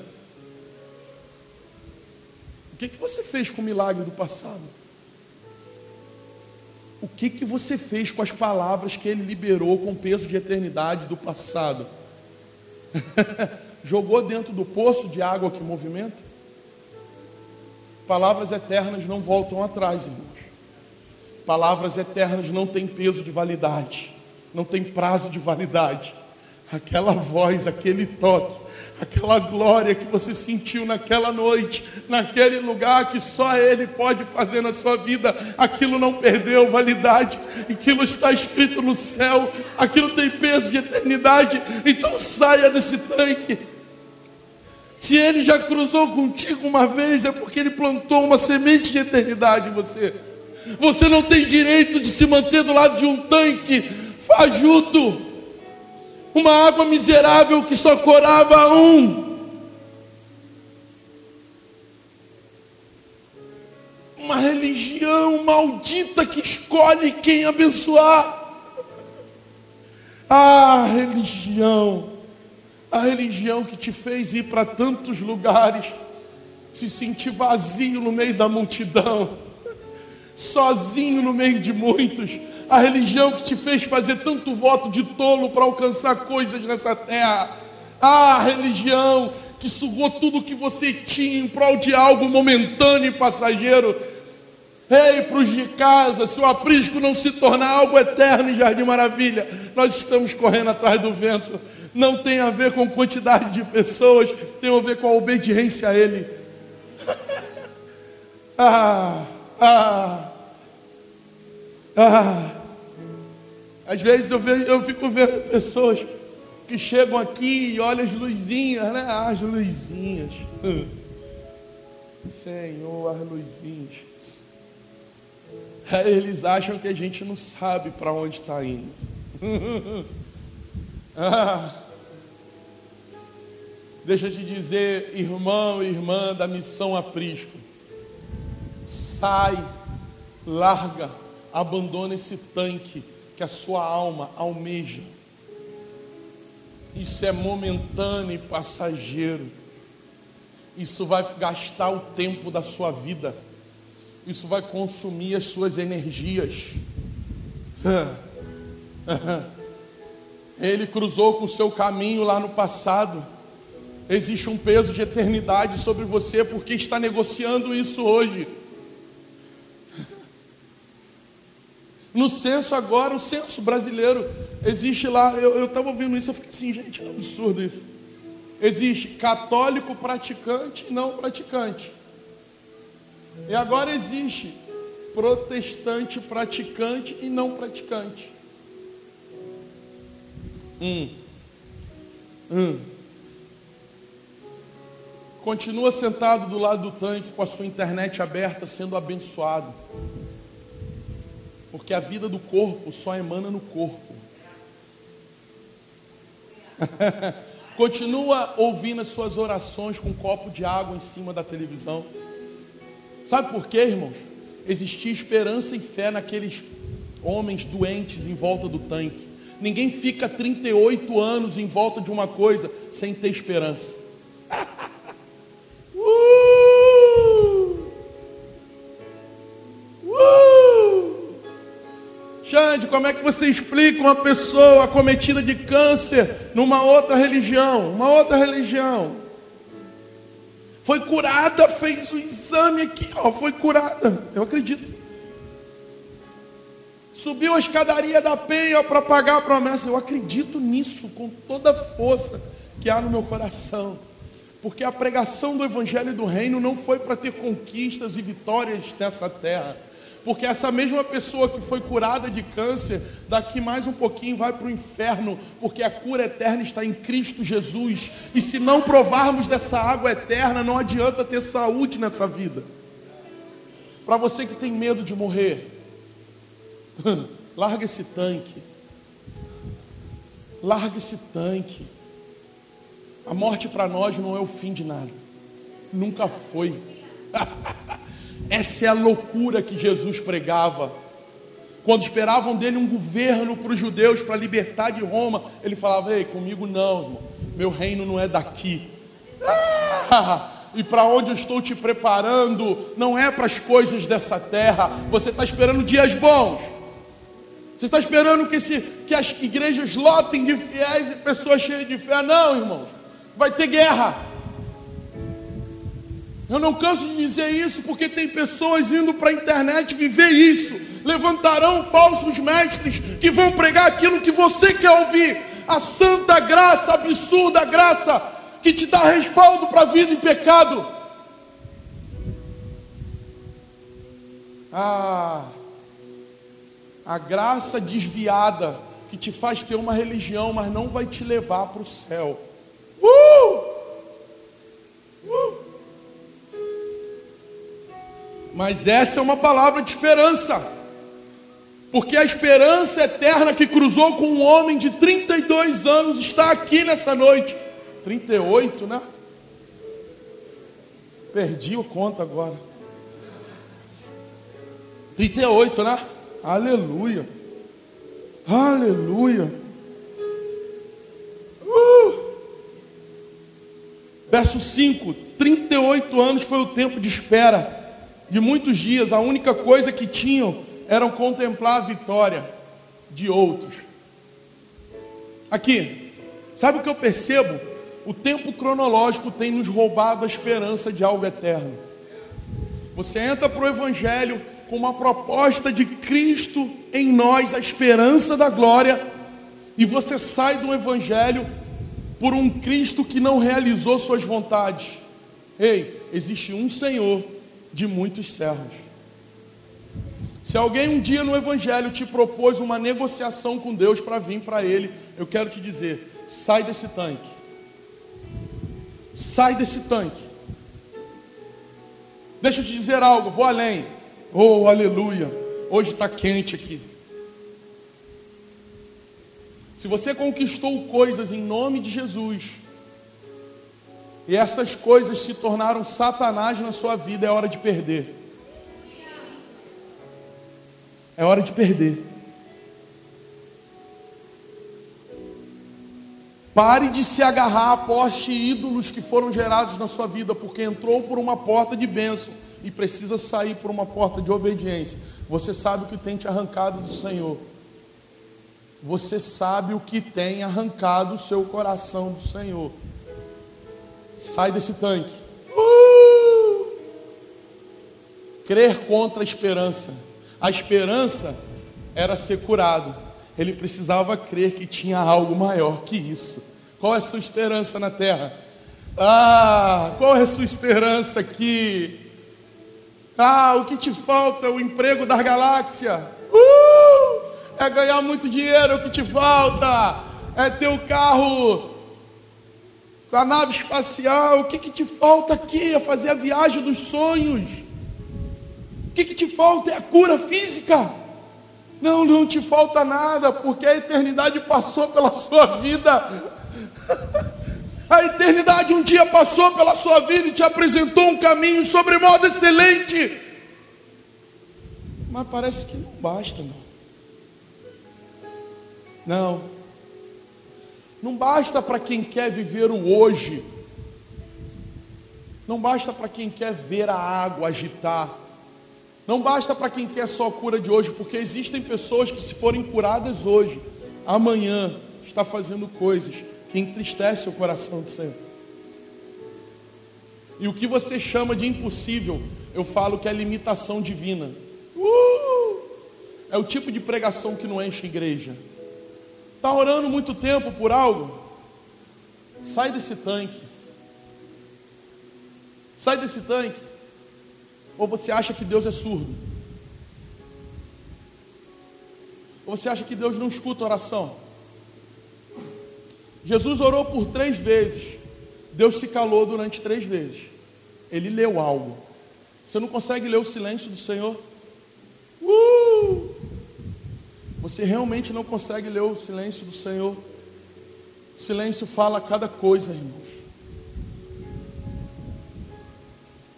O que, que você fez com o milagre do passado? o que, que você fez com as palavras que ele liberou com peso de eternidade do passado? *laughs* Jogou dentro do poço de água que movimenta? Palavras eternas não voltam atrás, irmãos. Palavras eternas não têm peso de validade, não tem prazo de validade. Aquela voz, aquele toque, aquela glória que você sentiu naquela noite, naquele lugar que só Ele pode fazer na sua vida, aquilo não perdeu validade, aquilo está escrito no céu, aquilo tem peso de eternidade, então saia desse tanque. Se Ele já cruzou contigo uma vez, é porque Ele plantou uma semente de eternidade em você. Você não tem direito de se manter do lado de um tanque fajuto uma água miserável que só corava um. Uma religião maldita que escolhe quem abençoar. Ah, religião, a religião que te fez ir para tantos lugares, se sentir vazio no meio da multidão, *laughs* sozinho no meio de muitos a religião que te fez fazer tanto voto de tolo para alcançar coisas nessa terra, a religião que sugou tudo que você tinha em prol de algo momentâneo e passageiro. Ei, para os de casa, se o aprisco não se tornar algo eterno em Jardim Maravilha, nós estamos correndo atrás do vento. Não tem a ver com quantidade de pessoas, tem a ver com a obediência a Ele. *laughs* ah, ah, ah. Às vezes eu, vejo, eu fico vendo pessoas que chegam aqui e olham as luzinhas, né? As luzinhas. *laughs* Senhor, as luzinhas. Eles acham que a gente não sabe para onde está indo. *laughs* ah. Deixa eu te dizer, irmão e irmã da missão aprisco. Sai, larga, abandona esse tanque que a sua alma almeja. Isso é momentâneo e passageiro. Isso vai gastar o tempo da sua vida. Isso vai consumir as suas energias. Ele cruzou com o seu caminho lá no passado. Existe um peso de eternidade sobre você porque está negociando isso hoje. No censo agora, o censo brasileiro, existe lá, eu estava ouvindo isso, eu fiquei assim, gente, é um absurdo isso. Existe católico praticante e não praticante. E agora existe protestante praticante e não praticante. Hum. Hum. Continua sentado do lado do tanque com a sua internet aberta, sendo abençoado. Porque a vida do corpo só emana no corpo. *laughs* Continua ouvindo as suas orações com um copo de água em cima da televisão. Sabe por quê, irmãos? Existia esperança e fé naqueles homens doentes em volta do tanque. Ninguém fica 38 anos em volta de uma coisa sem ter esperança. Xande, como é que você explica uma pessoa acometida de câncer numa outra religião? Uma outra religião. Foi curada, fez o exame aqui, ó, foi curada. Eu acredito. Subiu a escadaria da penha para pagar a promessa. Eu acredito nisso com toda a força que há no meu coração. Porque a pregação do Evangelho do Reino não foi para ter conquistas e vitórias nessa terra. Porque essa mesma pessoa que foi curada de câncer, daqui mais um pouquinho vai para o inferno, porque a cura eterna está em Cristo Jesus. E se não provarmos dessa água eterna, não adianta ter saúde nessa vida. Para você que tem medo de morrer, *laughs* Larga esse tanque. Larga esse tanque. A morte para nós não é o fim de nada. Nunca foi. *laughs* Essa é a loucura que Jesus pregava. Quando esperavam dele um governo para os judeus para libertar de Roma, ele falava: Ei, comigo não, irmão. meu reino não é daqui. Ah, e para onde eu estou te preparando não é para as coisas dessa terra. Você está esperando dias bons. Você está esperando que, esse, que as igrejas lotem de fiéis e pessoas cheias de fé? Não, irmãos. Vai ter guerra. Eu não canso de dizer isso porque tem pessoas indo para a internet viver isso. Levantarão falsos mestres que vão pregar aquilo que você quer ouvir. A santa graça, a absurda graça que te dá respaldo para a vida em pecado. Ah, a graça desviada que te faz ter uma religião, mas não vai te levar para o céu. Uh! Uh! Mas essa é uma palavra de esperança. Porque a esperança eterna que cruzou com um homem de 32 anos está aqui nessa noite. 38, né? Perdi o conta agora. 38, né? Aleluia. Aleluia. Uh! Verso 5: 38 anos foi o tempo de espera. De muitos dias, a única coisa que tinham era contemplar a vitória de outros. Aqui, sabe o que eu percebo? O tempo cronológico tem nos roubado a esperança de algo eterno. Você entra para o Evangelho, com uma proposta de Cristo em nós, a esperança da glória, e você sai do Evangelho por um Cristo que não realizou suas vontades. Ei, existe um Senhor de muitos servos. Se alguém um dia no Evangelho te propôs uma negociação com Deus para vir para Ele, eu quero te dizer: sai desse tanque. Sai desse tanque. Deixa eu te dizer algo, vou além. Oh, aleluia. Hoje está quente aqui. Se você conquistou coisas em nome de Jesus, e essas coisas se tornaram Satanás na sua vida, é hora de perder. É hora de perder. Pare de se agarrar a poste ídolos que foram gerados na sua vida, porque entrou por uma porta de bênção e precisa sair por uma porta de obediência. Você sabe o que tem te arrancado do Senhor. Você sabe o que tem arrancado o seu coração do Senhor. Sai desse tanque. Crer contra a esperança. A esperança era ser curado. Ele precisava crer que tinha algo maior que isso. Qual é a sua esperança na terra? Ah, qual é a sua esperança aqui? Ah, o que te falta? O emprego da galáxia. Uh! É ganhar muito dinheiro o que te falta. É ter o carro a nave espacial. O que, que te falta aqui? É fazer a viagem dos sonhos. O que, que te falta? É a cura física. Não, não te falta nada, porque a eternidade passou pela sua vida. *laughs* A eternidade um dia passou pela sua vida e te apresentou um caminho sobre modo excelente. Mas parece que não basta, não. Não. Não basta para quem quer viver o hoje. Não basta para quem quer ver a água agitar. Não basta para quem quer só a cura de hoje, porque existem pessoas que, se forem curadas hoje, amanhã está fazendo coisas que entristecem o coração do Senhor. E o que você chama de impossível, eu falo que é limitação divina. Uh! É o tipo de pregação que não enche igreja. Está orando muito tempo por algo? Sai desse tanque. Sai desse tanque. Ou você acha que Deus é surdo? Ou você acha que Deus não escuta oração? Jesus orou por três vezes. Deus se calou durante três vezes. Ele leu algo. Você não consegue ler o silêncio do Senhor? Uh! Você realmente não consegue ler o silêncio do Senhor? O silêncio fala cada coisa, irmãos.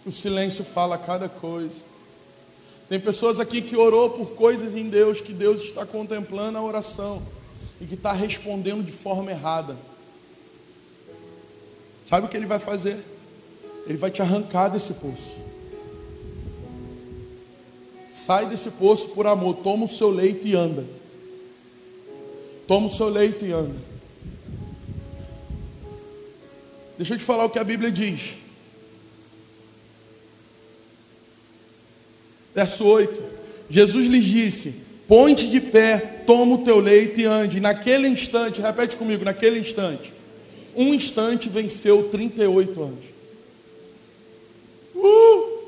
O silêncio fala cada coisa. Tem pessoas aqui que orou por coisas em Deus, que Deus está contemplando a oração e que está respondendo de forma errada. Sabe o que ele vai fazer? Ele vai te arrancar desse poço. Sai desse poço por amor, toma o seu leito e anda. Toma o seu leito e anda. Deixa eu te falar o que a Bíblia diz. Verso 8: Jesus lhes disse: Ponte de pé, toma o teu leito e ande. Naquele instante, repete comigo, naquele instante, um instante venceu 38 anos. Uh!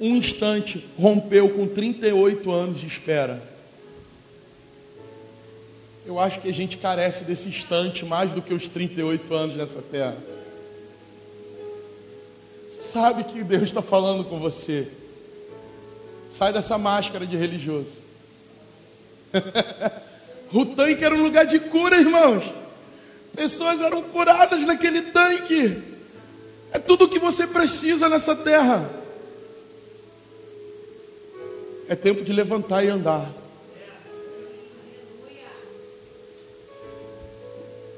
Um instante rompeu com 38 anos de espera. Eu acho que a gente carece desse instante mais do que os 38 anos nessa terra. Você sabe que Deus está falando com você. Sai dessa máscara de religioso. *laughs* o tanque era um lugar de cura, irmãos. Pessoas eram curadas naquele tanque. É tudo o que você precisa nessa terra. É tempo de levantar e andar.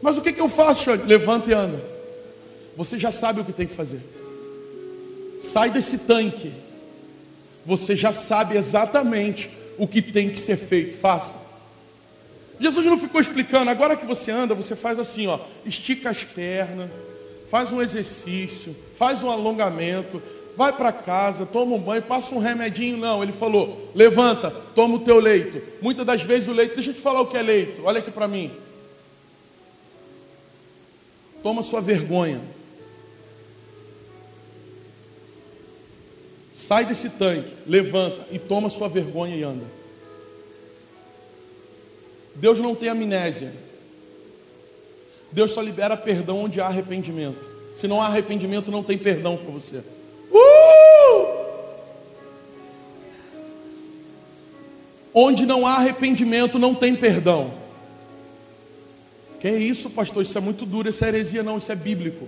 Mas o que, que eu faço, Xande? Levanta e anda. Você já sabe o que tem que fazer. Sai desse tanque você já sabe exatamente o que tem que ser feito. Faça. Jesus não ficou explicando, agora que você anda, você faz assim, ó, estica as pernas, faz um exercício, faz um alongamento, vai para casa, toma um banho, passa um remedinho. Não, ele falou: levanta, toma o teu leito. Muitas das vezes o leito, deixa eu te falar o que é leito, olha aqui para mim. Toma sua vergonha. Sai desse tanque, levanta e toma sua vergonha e anda. Deus não tem amnésia. Deus só libera perdão onde há arrependimento. Se não há arrependimento, não tem perdão para você. Uh! Onde não há arrependimento, não tem perdão. Que é isso, pastor? Isso é muito duro, isso é heresia, não, isso é bíblico.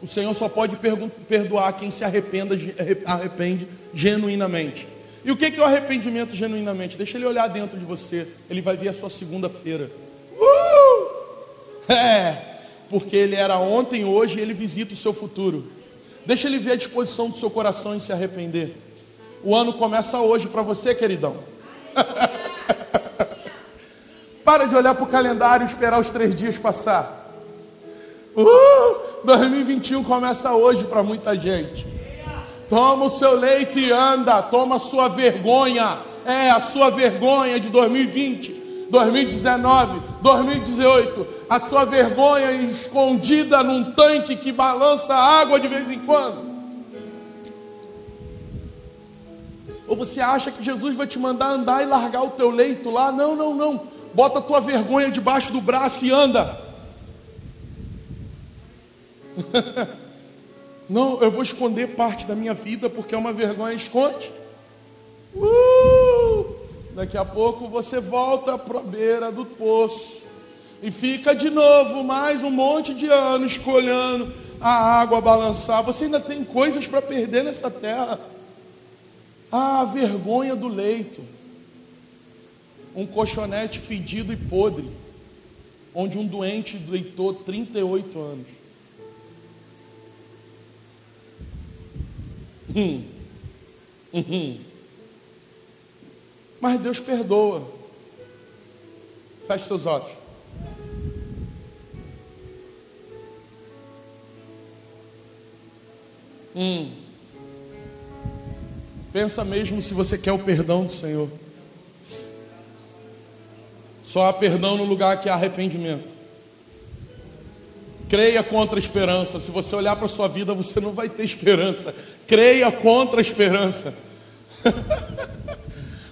O Senhor só pode perdoar quem se arrependa, arrepende genuinamente. E o que é o arrependimento genuinamente? Deixa ele olhar dentro de você. Ele vai ver a sua segunda-feira. Uh! É, porque ele era ontem, hoje, ele visita o seu futuro. Deixa ele ver a disposição do seu coração em se arrepender. O ano começa hoje para você, queridão. *laughs* Para de olhar para o calendário e esperar os três dias passar. Uh! 2021 começa hoje para muita gente. Toma o seu leite e anda, toma a sua vergonha. É a sua vergonha de 2020. 2019, 2018, a sua vergonha escondida num tanque que balança água de vez em quando? Ou você acha que Jesus vai te mandar andar e largar o teu leito lá? Não, não, não. Bota a tua vergonha debaixo do braço e anda. *laughs* não, eu vou esconder parte da minha vida porque é uma vergonha esconde. Uh! Daqui a pouco você volta para a beira do poço e fica de novo mais um monte de anos escolhendo a água balançar. Você ainda tem coisas para perder nessa terra. Ah, a vergonha do leito. Um colchonete fedido e podre, onde um doente deitou 38 anos. Hum. Uhum. Mas Deus perdoa. Feche seus olhos. Hum. Pensa mesmo se você quer o perdão do Senhor. Só há perdão no lugar que há arrependimento. Creia contra a esperança. Se você olhar para a sua vida, você não vai ter esperança. Creia contra a esperança. *laughs*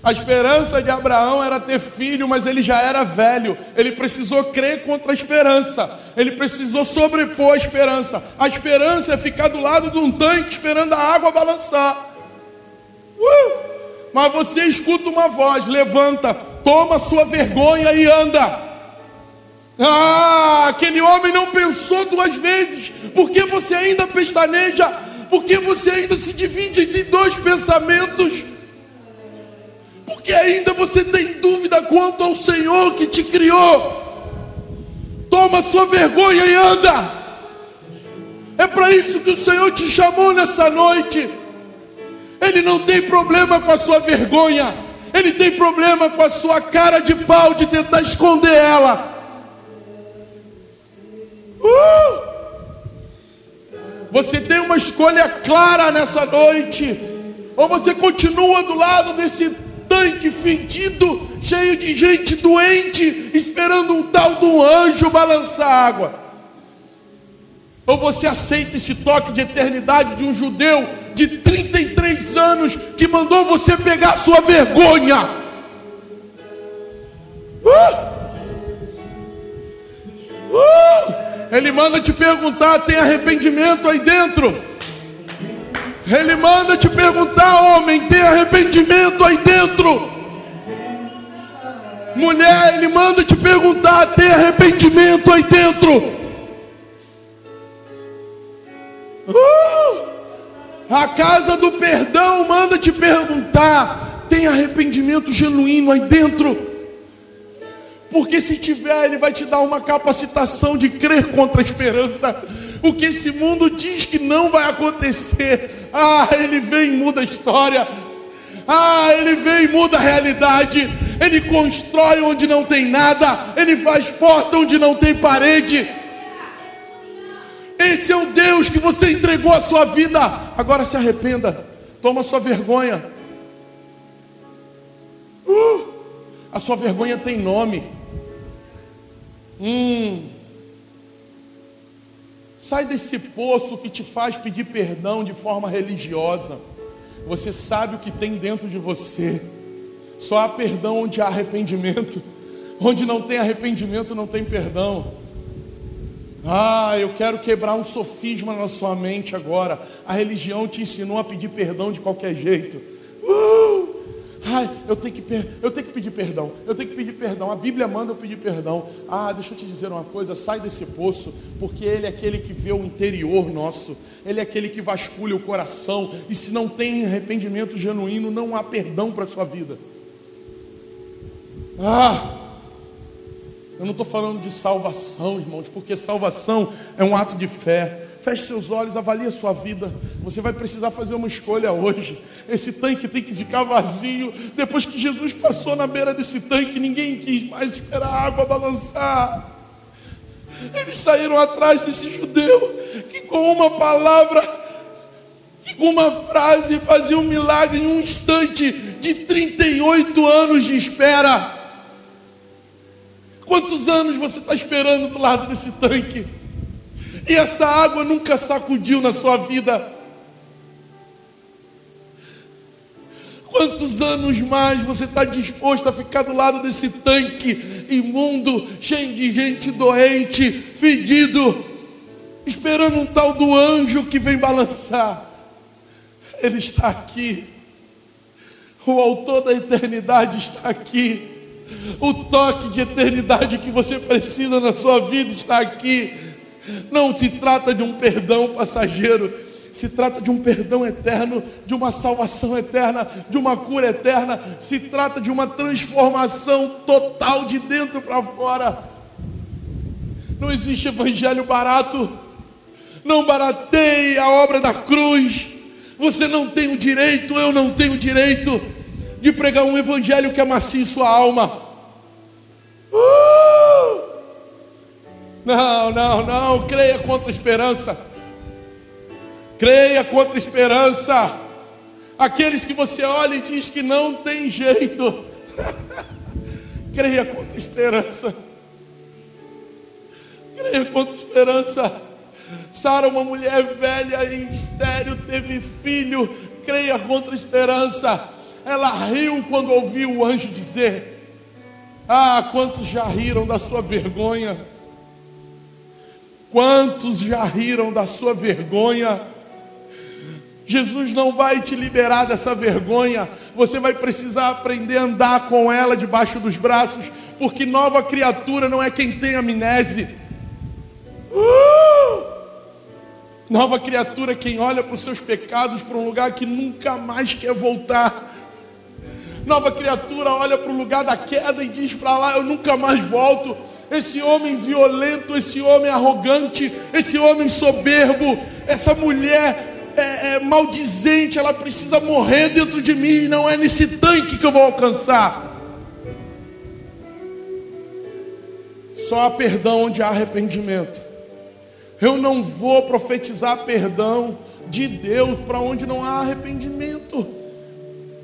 A esperança de Abraão era ter filho, mas ele já era velho. Ele precisou crer contra a esperança. Ele precisou sobrepor a esperança. A esperança é ficar do lado de um tanque esperando a água balançar. Uh! Mas você escuta uma voz: levanta, toma sua vergonha e anda. Ah, aquele homem não pensou duas vezes. Por que você ainda pestaneja? Por que você ainda se divide em dois pensamentos? porque ainda você tem dúvida quanto ao Senhor que te criou. Toma sua vergonha e anda. É para isso que o Senhor te chamou nessa noite. Ele não tem problema com a sua vergonha, ele tem problema com a sua cara de pau de tentar esconder ela. Uh! Você tem uma escolha clara nessa noite. Ou você continua do lado desse tanque fedido, cheio de gente doente, esperando um tal de um anjo balançar água. Ou você aceita esse toque de eternidade de um judeu de 33 anos que mandou você pegar sua vergonha? Uh! Uh! Ele manda te perguntar: tem arrependimento aí dentro? Ele manda te perguntar, homem, tem arrependimento aí dentro? Mulher, ele manda te perguntar, tem arrependimento aí dentro? Uh! A casa do perdão manda te perguntar, tem arrependimento genuíno aí dentro? Porque se tiver, ele vai te dar uma capacitação de crer contra a esperança. O que esse mundo diz que não vai acontecer, ah, ele vem e muda a história. Ah, ele vem e muda a realidade. Ele constrói onde não tem nada. Ele faz porta onde não tem parede. Esse é o Deus que você entregou a sua vida. Agora se arrependa. Toma sua vergonha. Uh, a sua vergonha tem nome. Hum. Sai desse poço que te faz pedir perdão de forma religiosa. Você sabe o que tem dentro de você. Só há perdão onde há arrependimento. Onde não tem arrependimento, não tem perdão. Ah, eu quero quebrar um sofisma na sua mente agora. A religião te ensinou a pedir perdão de qualquer jeito. Uh! Ai, eu tenho, que, eu tenho que pedir perdão. Eu tenho que pedir perdão. A Bíblia manda eu pedir perdão. Ah, deixa eu te dizer uma coisa: sai desse poço, porque Ele é aquele que vê o interior nosso. Ele é aquele que vasculha o coração. E se não tem arrependimento genuíno, não há perdão para a sua vida. Ah, eu não estou falando de salvação, irmãos, porque salvação é um ato de fé. Feche seus olhos, avalie a sua vida. Você vai precisar fazer uma escolha hoje. Esse tanque tem que ficar vazio. Depois que Jesus passou na beira desse tanque, ninguém quis mais esperar a água balançar. Eles saíram atrás desse judeu que com uma palavra, que com uma frase fazia um milagre em um instante de 38 anos de espera. Quantos anos você está esperando do lado desse tanque? E essa água nunca sacudiu na sua vida. Quantos anos mais você está disposto a ficar do lado desse tanque imundo, cheio de gente doente, fedido, esperando um tal do anjo que vem balançar? Ele está aqui. O autor da eternidade está aqui. O toque de eternidade que você precisa na sua vida está aqui. Não se trata de um perdão passageiro, se trata de um perdão eterno, de uma salvação eterna, de uma cura eterna, se trata de uma transformação total de dentro para fora. Não existe evangelho barato, não barateie a obra da cruz. Você não tem o direito, eu não tenho o direito de pregar um evangelho que amacie sua alma. Uh! Não, não, não, creia contra a esperança. Creia contra a esperança. Aqueles que você olha e diz que não tem jeito. *laughs* Creia contra a esperança. Creia contra a esperança. Sara, uma mulher velha e estéreo, teve filho. Creia contra a esperança. Ela riu quando ouviu o anjo dizer: Ah, quantos já riram da sua vergonha? Quantos já riram da sua vergonha? Jesus não vai te liberar dessa vergonha. Você vai precisar aprender a andar com ela debaixo dos braços, porque nova criatura não é quem tem amnese. Uh! Nova criatura é quem olha para os seus pecados para um lugar que nunca mais quer voltar. Nova criatura olha para o lugar da queda e diz para lá: Eu nunca mais volto. Esse homem violento, esse homem arrogante, esse homem soberbo, essa mulher é, é, maldizente, ela precisa morrer dentro de mim, não é nesse tanque que eu vou alcançar. Só há perdão onde há arrependimento. Eu não vou profetizar perdão de Deus para onde não há arrependimento.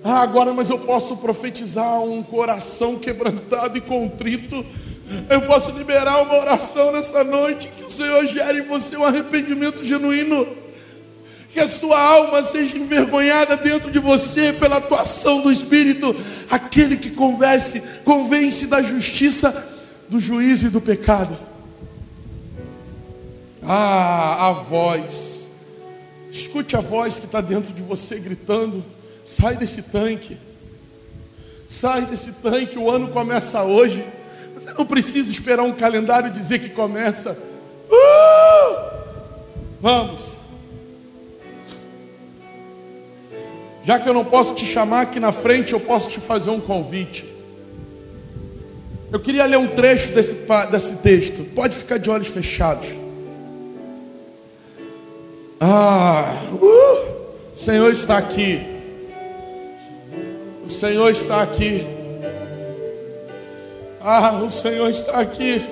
Ah, agora, mas eu posso profetizar um coração quebrantado e contrito. Eu posso liberar uma oração nessa noite que o Senhor gere em você um arrependimento genuíno que a sua alma seja envergonhada dentro de você pela atuação do Espírito, aquele que convence, convence da justiça, do juízo e do pecado. Ah, a voz, escute a voz que está dentro de você gritando: sai desse tanque, sai desse tanque, o ano começa hoje. Você não precisa esperar um calendário dizer que começa. Uh! Vamos. Já que eu não posso te chamar aqui na frente, eu posso te fazer um convite. Eu queria ler um trecho desse, desse texto. Pode ficar de olhos fechados. Ah, uh, o Senhor está aqui. O Senhor está aqui. Ah, o Senhor está aqui.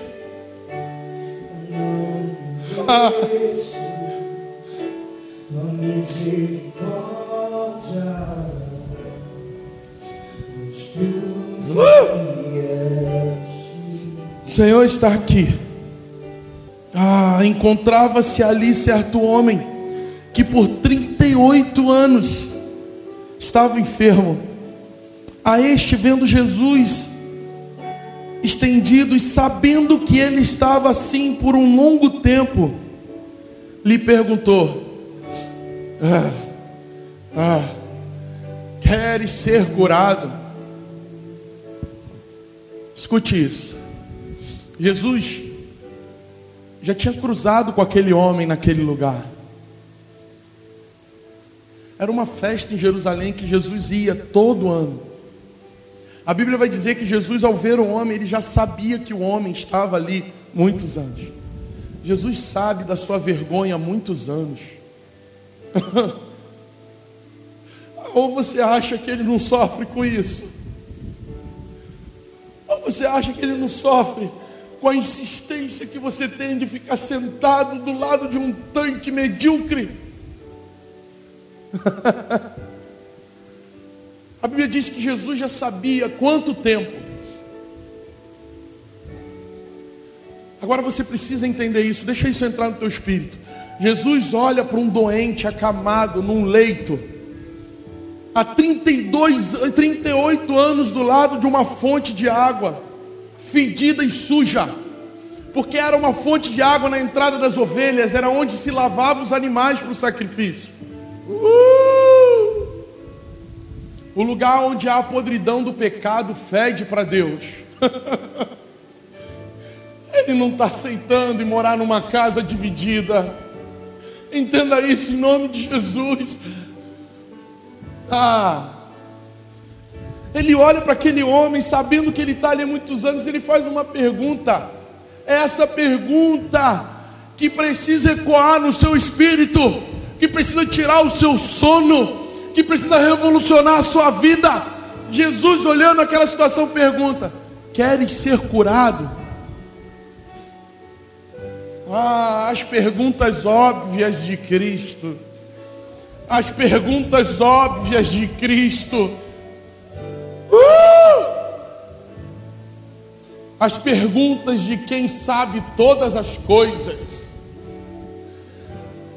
Ah. O Senhor está aqui. Ah, encontrava-se ali certo homem que por 38 anos estava enfermo. A este, vendo Jesus estendido e sabendo que ele estava assim por um longo tempo, lhe perguntou: ah, ah, queres ser curado? Escute isso. Jesus já tinha cruzado com aquele homem naquele lugar. Era uma festa em Jerusalém que Jesus ia todo ano. A Bíblia vai dizer que Jesus, ao ver o homem, ele já sabia que o homem estava ali muitos anos. Jesus sabe da sua vergonha há muitos anos. *laughs* Ou você acha que ele não sofre com isso? Ou você acha que ele não sofre com a insistência que você tem de ficar sentado do lado de um tanque medíocre? *laughs* a Bíblia diz que Jesus já sabia quanto tempo Agora você precisa entender isso, deixa isso entrar no teu espírito. Jesus olha para um doente acamado num leito, há 32, 38 anos do lado de uma fonte de água, fedida e suja, porque era uma fonte de água na entrada das ovelhas, era onde se lavavam os animais para o sacrifício. Uh! O lugar onde há a podridão do pecado fede para Deus. *laughs* Ele não está aceitando e morar numa casa dividida. Entenda isso em nome de Jesus. Ah, ele olha para aquele homem, sabendo que ele está ali há muitos anos, ele faz uma pergunta. É essa pergunta que precisa ecoar no seu espírito, que precisa tirar o seu sono, que precisa revolucionar a sua vida. Jesus, olhando aquela situação, pergunta: Queres ser curado? Ah, as perguntas óbvias de Cristo. As perguntas óbvias de Cristo. Uh! As perguntas de quem sabe todas as coisas.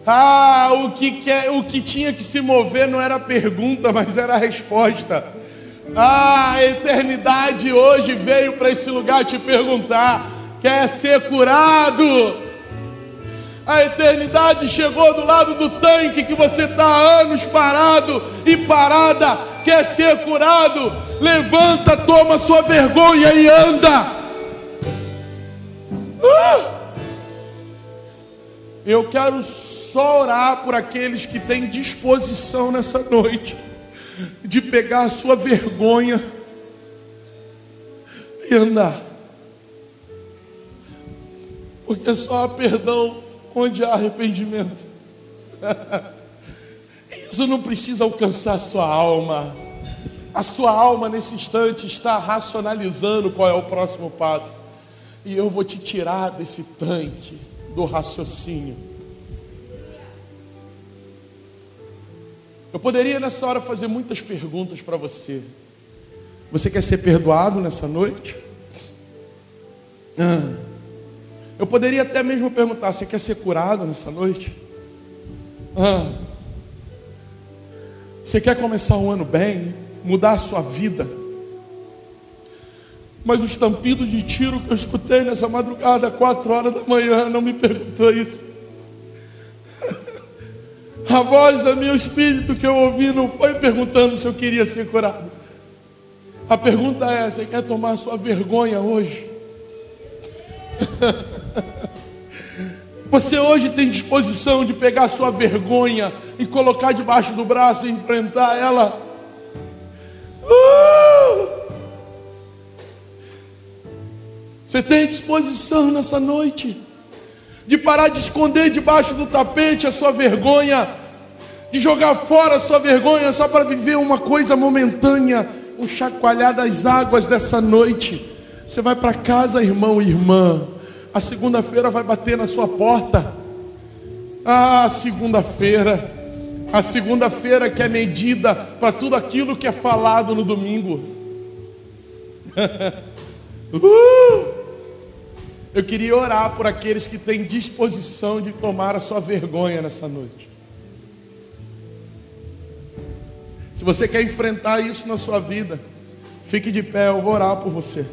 Ah, o que, quer, o que tinha que se mover não era pergunta, mas era a resposta. Ah, a eternidade hoje veio para esse lugar te perguntar: quer ser curado? A eternidade chegou do lado do tanque que você está há anos parado e parada, quer ser curado. Levanta, toma sua vergonha e anda. Uh! Eu quero só orar por aqueles que têm disposição nessa noite de pegar a sua vergonha e andar. Porque só há perdão onde há arrependimento. *laughs* Isso não precisa alcançar a sua alma. A sua alma nesse instante está racionalizando qual é o próximo passo. E eu vou te tirar desse tanque do raciocínio. Eu poderia nessa hora fazer muitas perguntas para você. Você quer ser perdoado nessa noite? Ah. Eu poderia até mesmo perguntar: você quer ser curado nessa noite? Ah, você quer começar o ano bem, mudar a sua vida? Mas o estampido de tiro que eu escutei nessa madrugada, quatro horas da manhã, não me perguntou isso. A voz do meu espírito que eu ouvi não foi perguntando se eu queria ser curado. A pergunta é: você quer tomar sua vergonha hoje? *laughs* Você hoje tem disposição de pegar sua vergonha e colocar debaixo do braço e enfrentar ela? Uh! Você tem disposição nessa noite de parar de esconder debaixo do tapete a sua vergonha, de jogar fora a sua vergonha só para viver uma coisa momentânea, um chacoalhar das águas dessa noite. Você vai para casa, irmão e irmã a segunda-feira vai bater na sua porta. Ah, segunda-feira. A segunda-feira que é medida para tudo aquilo que é falado no domingo. *laughs* uh! Eu queria orar por aqueles que têm disposição de tomar a sua vergonha nessa noite. Se você quer enfrentar isso na sua vida, fique de pé, eu vou orar por você.